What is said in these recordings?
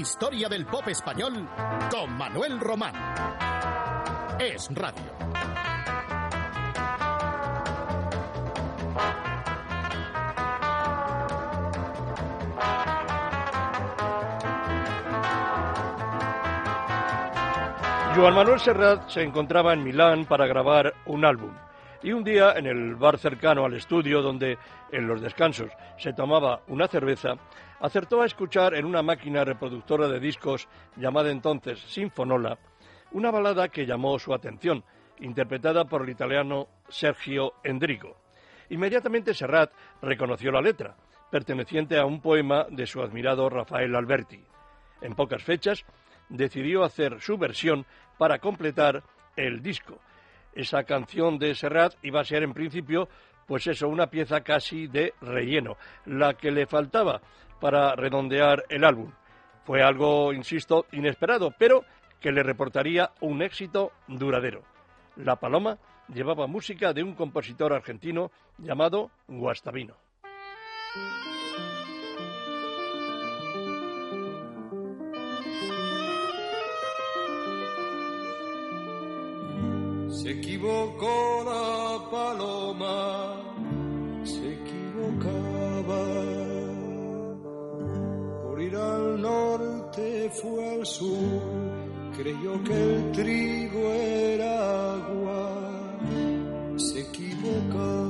Historia del pop español con Manuel Román. Es Radio. Juan Manuel Serrat se encontraba en Milán para grabar un álbum. Y un día, en el bar cercano al estudio, donde en los descansos se tomaba una cerveza, acertó a escuchar en una máquina reproductora de discos llamada entonces Sinfonola una balada que llamó su atención, interpretada por el italiano Sergio Endrigo. Inmediatamente Serrat reconoció la letra, perteneciente a un poema de su admirado Rafael Alberti. En pocas fechas decidió hacer su versión para completar el disco. Esa canción de Serrat iba a ser en principio, pues eso, una pieza casi de relleno, la que le faltaba para redondear el álbum. Fue algo, insisto, inesperado, pero que le reportaría un éxito duradero. La Paloma llevaba música de un compositor argentino llamado Guastavino. Se equivocó la paloma, se equivocaba. Por ir al norte fue al sur, creyó que el trigo era agua, se equivocaba.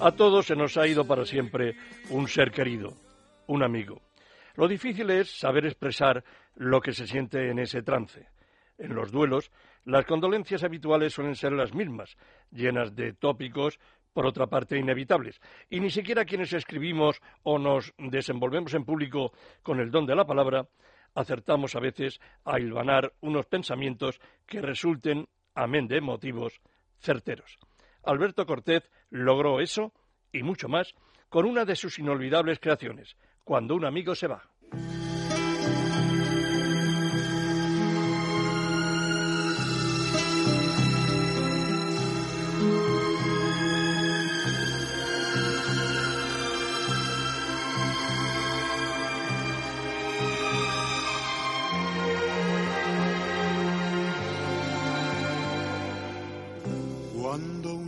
A todos se nos ha ido para siempre un ser querido, un amigo. Lo difícil es saber expresar lo que se siente en ese trance. En los duelos, las condolencias habituales suelen ser las mismas, llenas de tópicos, por otra parte inevitables. Y ni siquiera quienes escribimos o nos desenvolvemos en público con el don de la palabra, acertamos a veces a hilvanar unos pensamientos que resulten, amén de motivos, certeros. Alberto Cortés logró eso y mucho más con una de sus inolvidables creaciones, Cuando un amigo se va. Cuando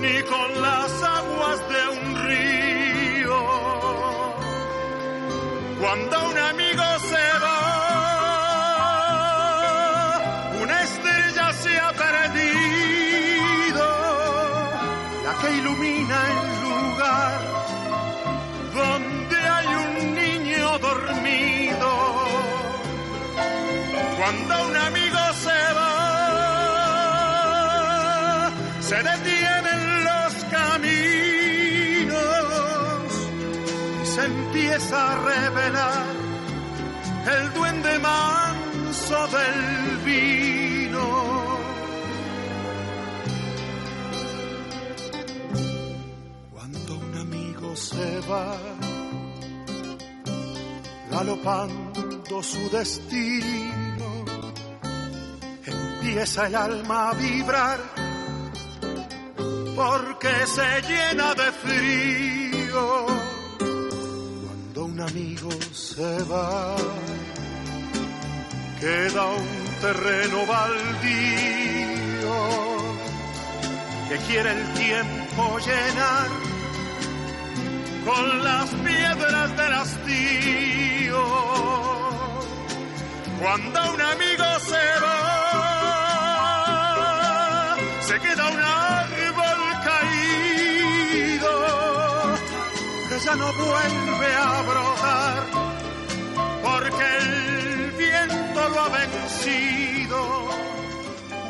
ni con las aguas de un río. Cuando un empieza a revelar el duende manso del vino. Cuando un amigo se va, galopando su destino, empieza el alma a vibrar porque se llena de frío. Amigo se va, queda un terreno baldío que quiere el tiempo llenar con las piedras del hastío. Cuando un amigo se va, se queda un no vuelve a brotar porque el viento lo ha vencido.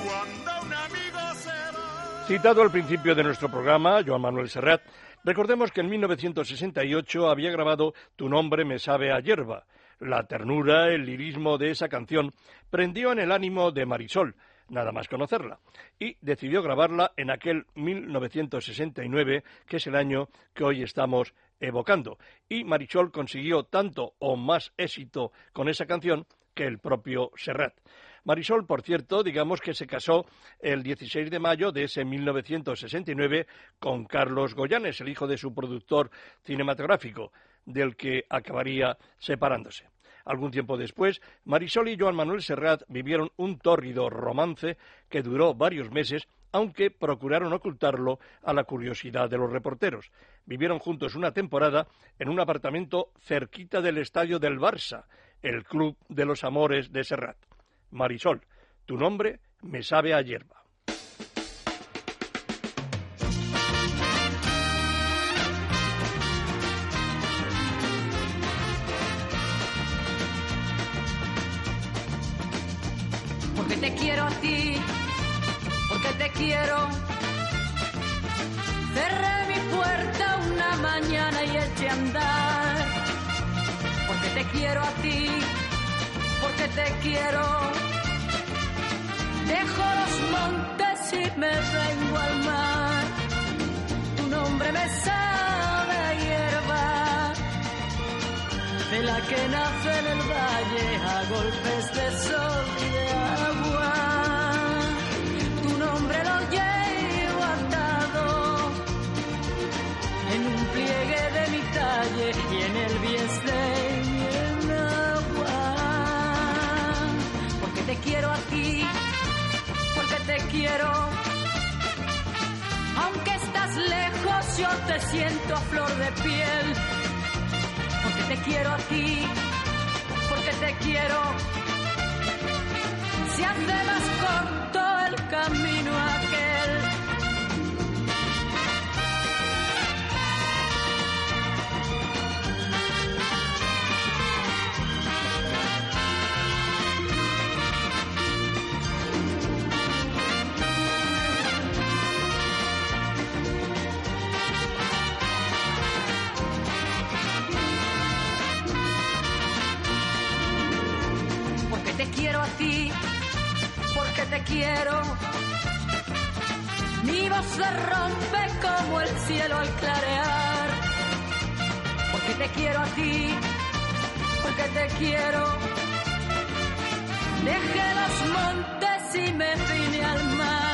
Cuando un amigo se va. Citado al principio de nuestro programa, Joan Manuel Serrat, recordemos que en 1968 había grabado Tu nombre me sabe a hierba. La ternura, el lirismo de esa canción prendió en el ánimo de Marisol, nada más conocerla, y decidió grabarla en aquel 1969, que es el año que hoy estamos evocando. Y Marisol consiguió tanto o más éxito con esa canción que el propio Serrat. Marisol, por cierto, digamos que se casó el 16 de mayo de ese 1969 con Carlos Goyanes, el hijo de su productor cinematográfico, del que acabaría separándose. Algún tiempo después, Marisol y Joan Manuel Serrat vivieron un tórrido romance que duró varios meses, aunque procuraron ocultarlo a la curiosidad de los reporteros. Vivieron juntos una temporada en un apartamento cerquita del estadio del Barça, el Club de los Amores de Serrat. Marisol, tu nombre me sabe a hierba. Quiero a ti, porque te quiero. Cerré mi puerta una mañana y eché a andar. Porque te quiero a ti, porque te quiero. Dejo los montes y me vengo al mar. Tu nombre me sabe a hierba, de la que nace en el valle a golpes de sol y en el bieste y en agua. Porque te quiero a ti, porque te quiero. Aunque estás lejos, yo te siento a flor de piel. Porque te quiero a ti, porque te quiero. Se hace más corto el camino quiero. Mi voz se rompe como el cielo al clarear. Porque te quiero a ti, porque te quiero. Dejé los montes y me vine al mar.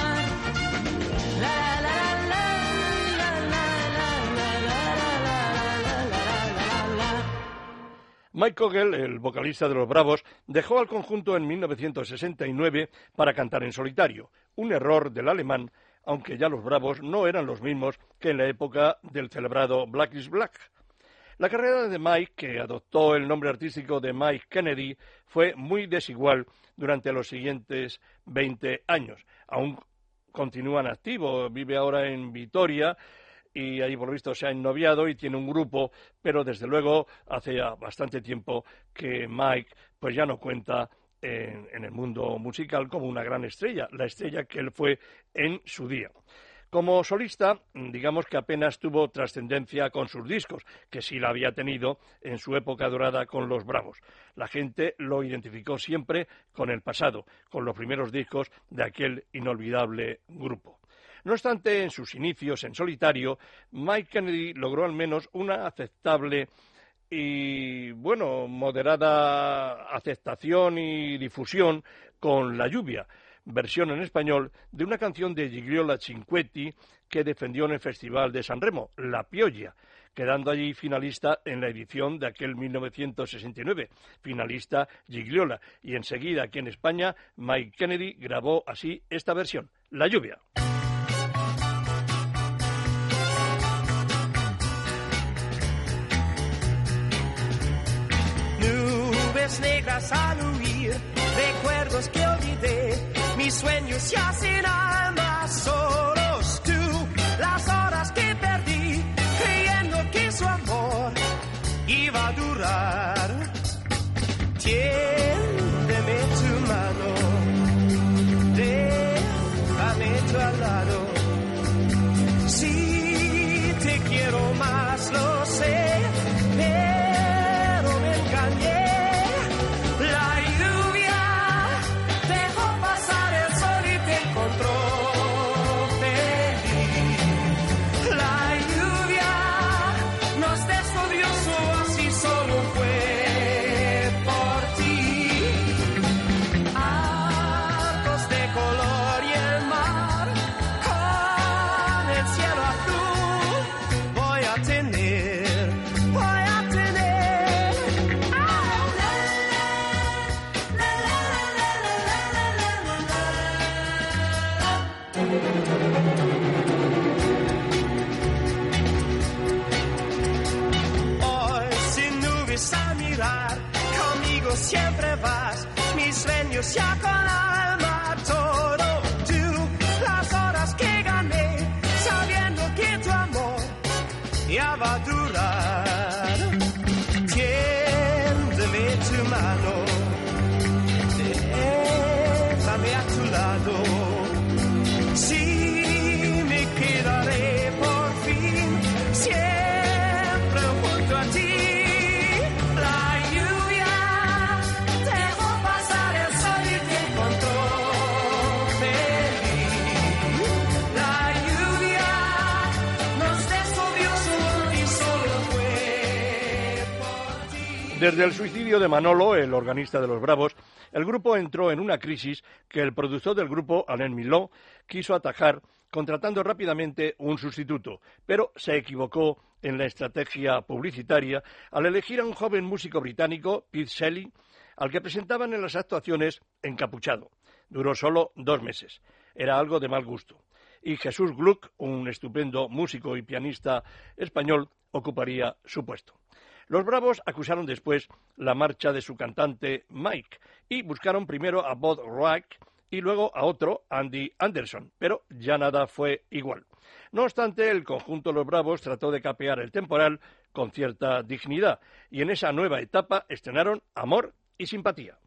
Mike Kogel, el vocalista de Los Bravos, dejó al conjunto en 1969 para cantar en solitario, un error del alemán, aunque ya Los Bravos no eran los mismos que en la época del celebrado Black is Black. La carrera de Mike, que adoptó el nombre artístico de Mike Kennedy, fue muy desigual durante los siguientes 20 años. Aún continúa en activo, vive ahora en Vitoria y ahí por lo visto se ha ennoviado y tiene un grupo, pero desde luego hace ya bastante tiempo que Mike pues ya no cuenta en, en el mundo musical como una gran estrella, la estrella que él fue en su día. Como solista, digamos que apenas tuvo trascendencia con sus discos, que sí la había tenido en su época dorada con los Bravos. La gente lo identificó siempre con el pasado, con los primeros discos de aquel inolvidable grupo. No obstante, en sus inicios en solitario, Mike Kennedy logró al menos una aceptable y, bueno, moderada aceptación y difusión con La lluvia, versión en español de una canción de Gigliola Cinquetti que defendió en el Festival de San Remo, La Piolla, quedando allí finalista en la edición de aquel 1969, finalista Gigliola. Y enseguida aquí en España, Mike Kennedy grabó así esta versión, La lluvia. Negras al recuerdos que olvidé, mis sueños se hacen almas solos tú, las horas que perdí, creyendo que su amor iba a durar. Tiéndeme Hoy sin nubes a mirar, conmigo siempre vas, mis sueños ya con Desde el suicidio de Manolo, el organista de los Bravos, el grupo entró en una crisis que el productor del grupo, Alain Miló, quiso atajar contratando rápidamente un sustituto, pero se equivocó en la estrategia publicitaria al elegir a un joven músico británico, Pete Shelley, al que presentaban en las actuaciones encapuchado. Duró solo dos meses. Era algo de mal gusto. Y Jesús Gluck, un estupendo músico y pianista español, ocuparía su puesto. Los Bravos acusaron después la marcha de su cantante Mike y buscaron primero a Bob Rock y luego a otro, Andy Anderson, pero ya nada fue igual. No obstante, el conjunto Los Bravos trató de capear el temporal con cierta dignidad y en esa nueva etapa estrenaron Amor y Simpatía.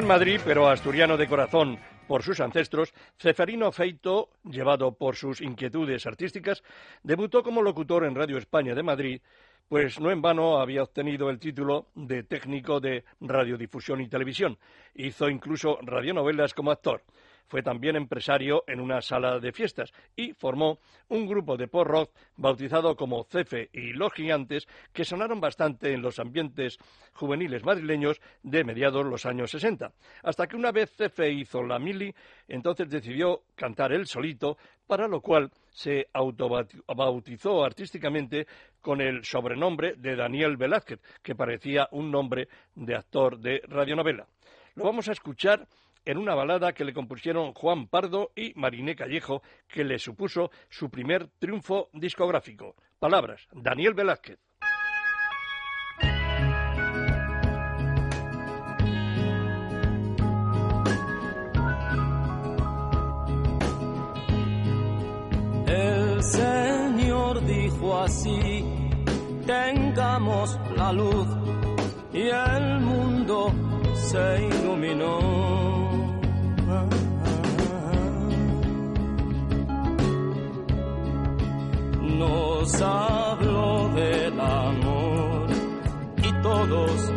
En Madrid, pero asturiano de corazón por sus ancestros, Ceferino Feito, llevado por sus inquietudes artísticas, debutó como locutor en Radio España de Madrid, pues no en vano había obtenido el título de técnico de radiodifusión y televisión. Hizo incluso radionovelas como actor. Fue también empresario en una sala de fiestas y formó un grupo de pop rock bautizado como Cefe y Los Gigantes que sonaron bastante en los ambientes juveniles madrileños de mediados los años 60. Hasta que una vez Cefe hizo la mili, entonces decidió cantar él solito, para lo cual se autobautizó artísticamente con el sobrenombre de Daniel Velázquez, que parecía un nombre de actor de radionovela. Lo vamos a escuchar en una balada que le compusieron Juan Pardo y Mariné Callejo, que le supuso su primer triunfo discográfico. Palabras, Daniel Velázquez. El Señor dijo así, tengamos la luz y el mundo se iluminó. Nos habló del amor. Y todos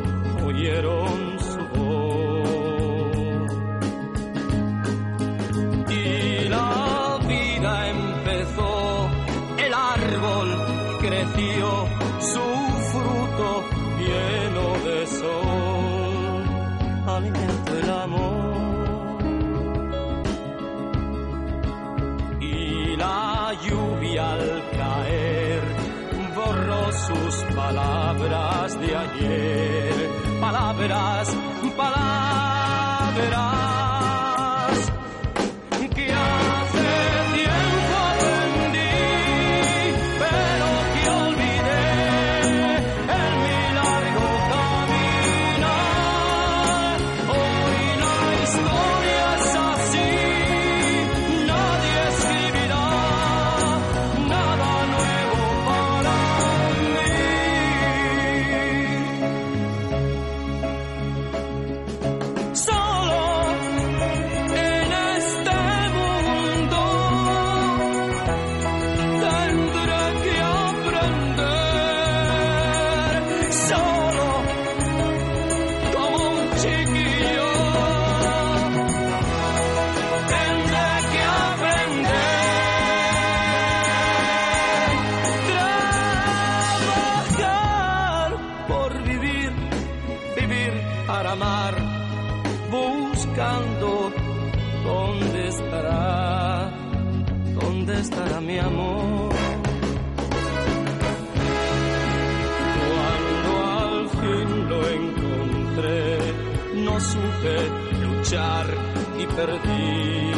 y perdí.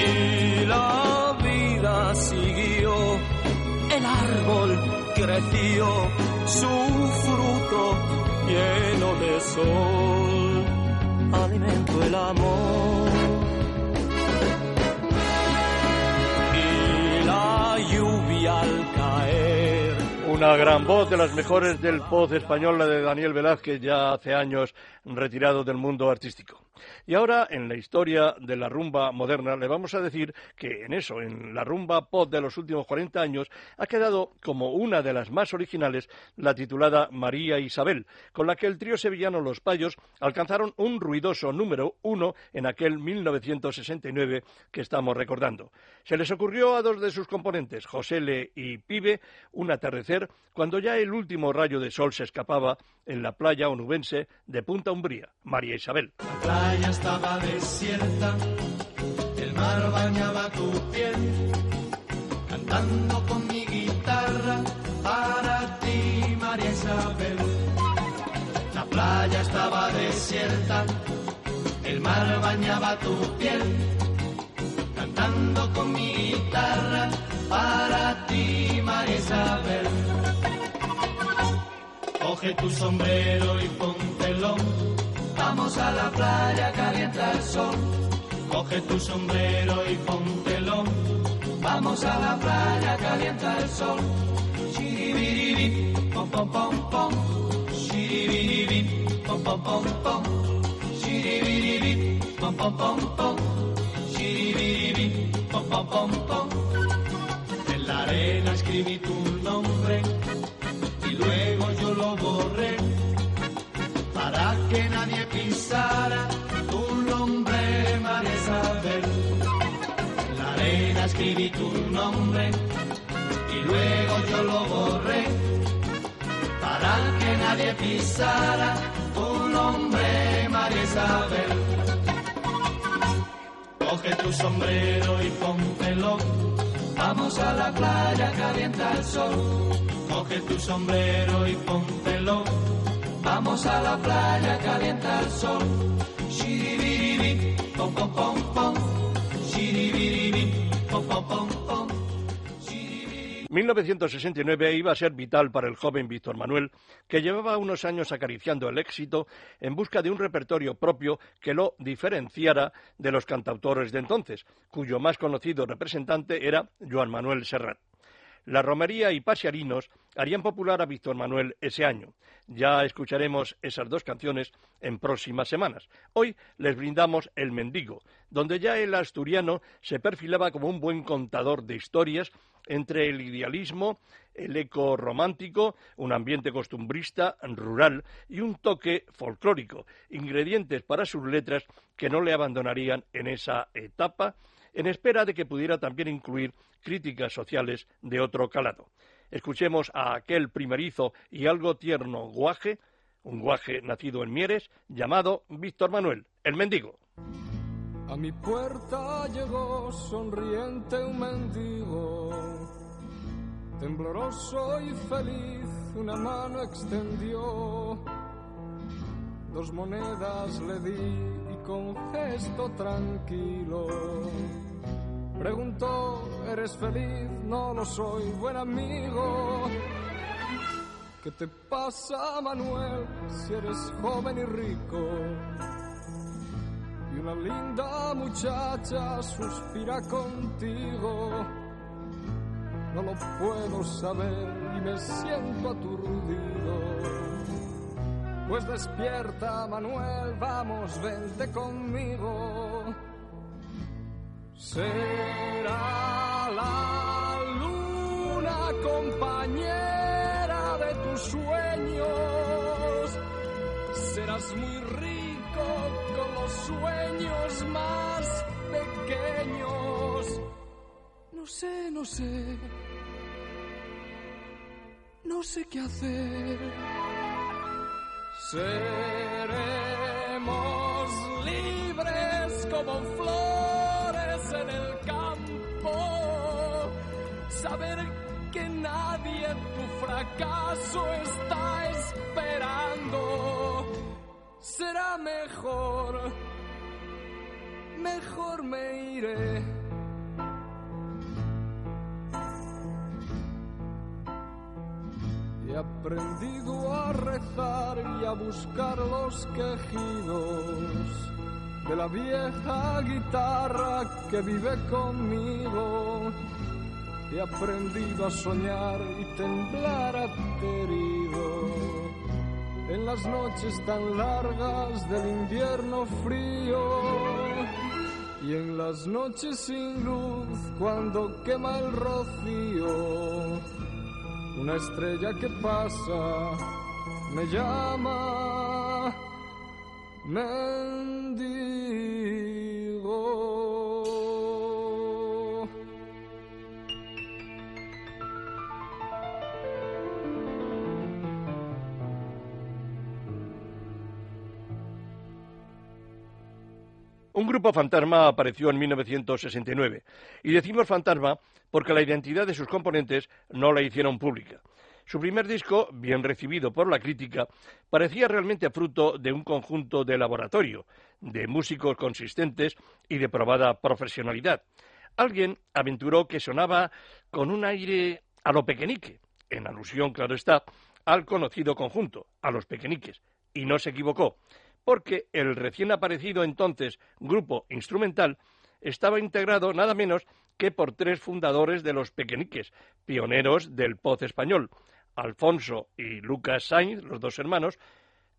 Y la vida siguió, el árbol creció, su fruto lleno de sol, alimento el amor. Y la lluvia al una gran voz de las mejores del pop español, la de Daniel Velázquez, ya hace años retirado del mundo artístico. Y ahora, en la historia de la rumba moderna, le vamos a decir que en eso, en la rumba pop de los últimos 40 años, ha quedado como una de las más originales la titulada María Isabel, con la que el trío sevillano Los Payos alcanzaron un ruidoso número uno en aquel 1969 que estamos recordando. Se les ocurrió a dos de sus componentes, José Le y Pibe, un atardecer cuando ya el último rayo de sol se escapaba en la playa onubense de Punta Umbría, María Isabel. La playa estaba desierta, el mar bañaba tu piel, cantando con mi guitarra para ti, María Isabel. La playa estaba desierta, el mar bañaba tu piel, cantando con mi guitarra para ti, María Isabel. Coge tu sombrero y póntelo. Vamos a la playa, calienta el sol. Coge tu sombrero y póntelo. Vamos a la playa, calienta el sol. Shiribiribi, pom pom pom pom. pom pom pom pom, pom pom pom pom, pom pom pom pom. En la arena escribí tu nadie pisara tu nombre, María Isabel. La arena escribí tu nombre y luego yo lo borré para que nadie pisara tu nombre, María Isabel. Coge tu sombrero y póntelo, vamos a la playa, calienta el sol. Coge tu sombrero y póntelo, vamos a la playa, calienta el sol. Shiribiribi, pom pom pom pom, shiribiribi, pom pom pom pom. 1969 iba a ser vital para el joven Víctor Manuel, que llevaba unos años acariciando el éxito en busca de un repertorio propio que lo diferenciara de los cantautores de entonces, cuyo más conocido representante era Joan Manuel Serrat. La romería y pasiarinos harían popular a Víctor Manuel ese año. Ya escucharemos esas dos canciones en próximas semanas. Hoy les brindamos El Mendigo, donde ya el asturiano se perfilaba como un buen contador de historias entre el idealismo, el eco romántico, un ambiente costumbrista, rural y un toque folclórico, ingredientes para sus letras que no le abandonarían en esa etapa, en espera de que pudiera también incluir críticas sociales de otro calado. Escuchemos a aquel primerizo y algo tierno guaje, un guaje nacido en Mieres, llamado Víctor Manuel, el mendigo. A mi puerta llegó sonriente un mendigo, tembloroso y feliz, una mano extendió. Dos monedas le di y con gesto tranquilo preguntó, ¿eres feliz? No lo soy, buen amigo. ¿Qué te pasa, Manuel, si eres joven y rico? y una linda muchacha suspira contigo. No lo puedo saber y me siento aturdido. Pues despierta, Manuel, vamos, vente conmigo. Será la luna compañera de tus sueños. Serás muy rico con los sueños más pequeños. No sé, no sé. No sé qué hacer. Seremos libres como flores en el campo. Saber que nadie tu fracaso está esperando será mejor, mejor me iré. Aprendido a rezar y a buscar los quejidos de la vieja guitarra que vive conmigo. He aprendido a soñar y temblar aterido en las noches tan largas del invierno frío y en las noches sin luz cuando quema el rocío. Una estrella que pasa me llama mendigo. Grupo fantasma apareció en 1969 y decimos fantasma porque la identidad de sus componentes no la hicieron pública. Su primer disco, bien recibido por la crítica, parecía realmente fruto de un conjunto de laboratorio, de músicos consistentes y de probada profesionalidad. Alguien aventuró que sonaba con un aire a lo pequeñique, en alusión, claro está, al conocido conjunto, a los pequeñiques, y no se equivocó porque el recién aparecido entonces grupo instrumental estaba integrado nada menos que por tres fundadores de los pequeñiques, pioneros del poz español, Alfonso y Lucas Sainz, los dos hermanos,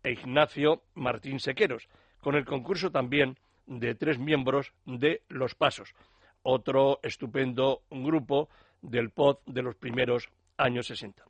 e Ignacio Martín Sequeros, con el concurso también de tres miembros de Los Pasos, otro estupendo grupo del pod de los primeros años 60.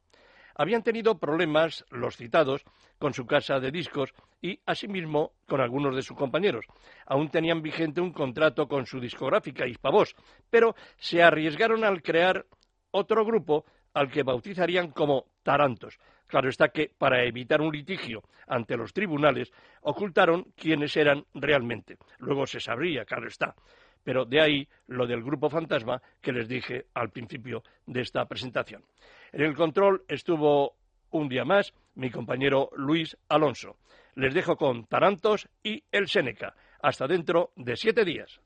Habían tenido problemas los citados con su casa de discos y asimismo con algunos de sus compañeros. Aún tenían vigente un contrato con su discográfica Hispavox, pero se arriesgaron al crear otro grupo al que bautizarían como Tarantos. Claro está que, para evitar un litigio ante los tribunales, ocultaron quiénes eran realmente. Luego se sabría, claro está. Pero de ahí lo del grupo fantasma que les dije al principio de esta presentación. En el control estuvo un día más mi compañero Luis Alonso. Les dejo con Tarantos y el Séneca. Hasta dentro de siete días.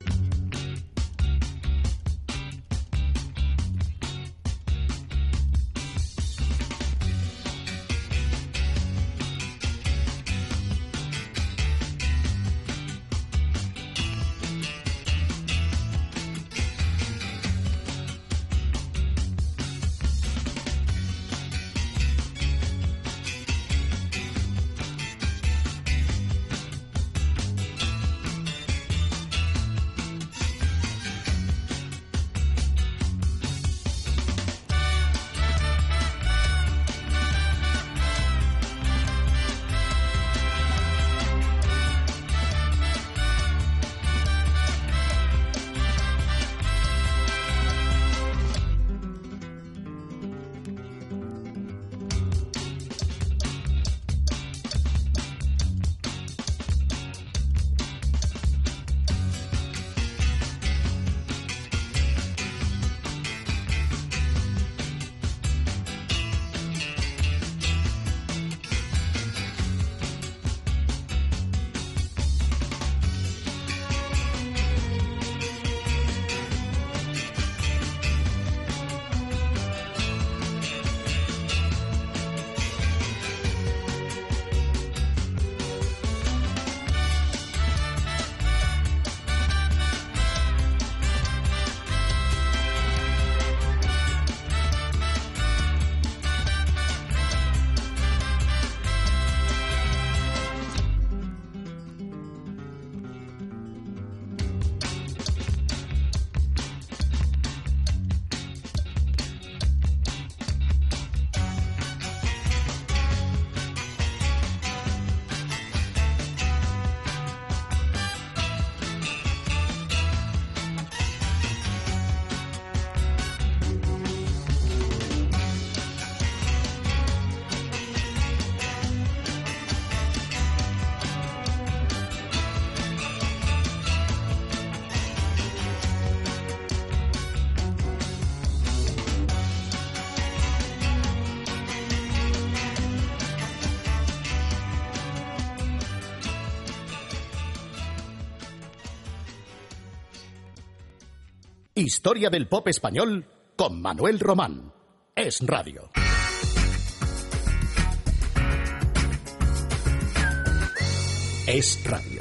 Historia del pop español con Manuel Román. Es Radio. Es Radio.